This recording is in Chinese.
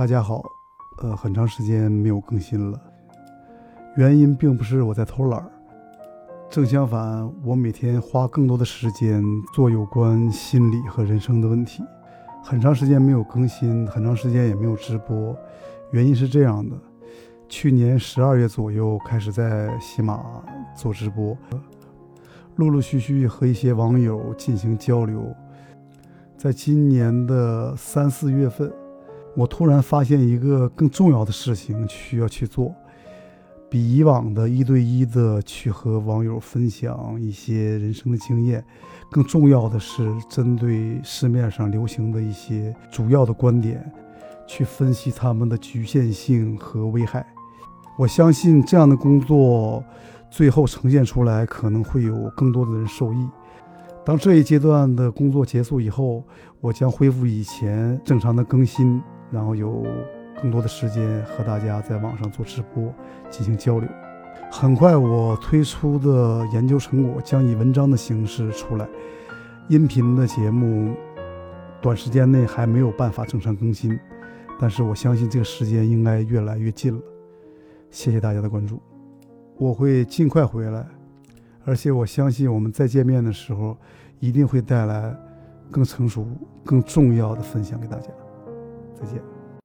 大家好，呃，很长时间没有更新了，原因并不是我在偷懒，正相反，我每天花更多的时间做有关心理和人生的问题。很长时间没有更新，很长时间也没有直播，原因是这样的：去年十二月左右开始在喜马做直播，陆陆续续和一些网友进行交流。在今年的三四月份，我突然发现一个更重要的事情需要去做，比以往的一对一的去和网友分享一些人生的经验，更重要的是针对市面上流行的一些主要的观点，去分析他们的局限性和危害。我相信这样的工作最后呈现出来，可能会有更多的人受益。当这一阶段的工作结束以后，我将恢复以前正常的更新，然后有更多的时间和大家在网上做直播进行交流。很快，我推出的研究成果将以文章的形式出来，音频的节目短时间内还没有办法正常更新，但是我相信这个时间应该越来越近了。谢谢大家的关注，我会尽快回来。而且我相信，我们再见面的时候，一定会带来更成熟、更重要的分享给大家。再见。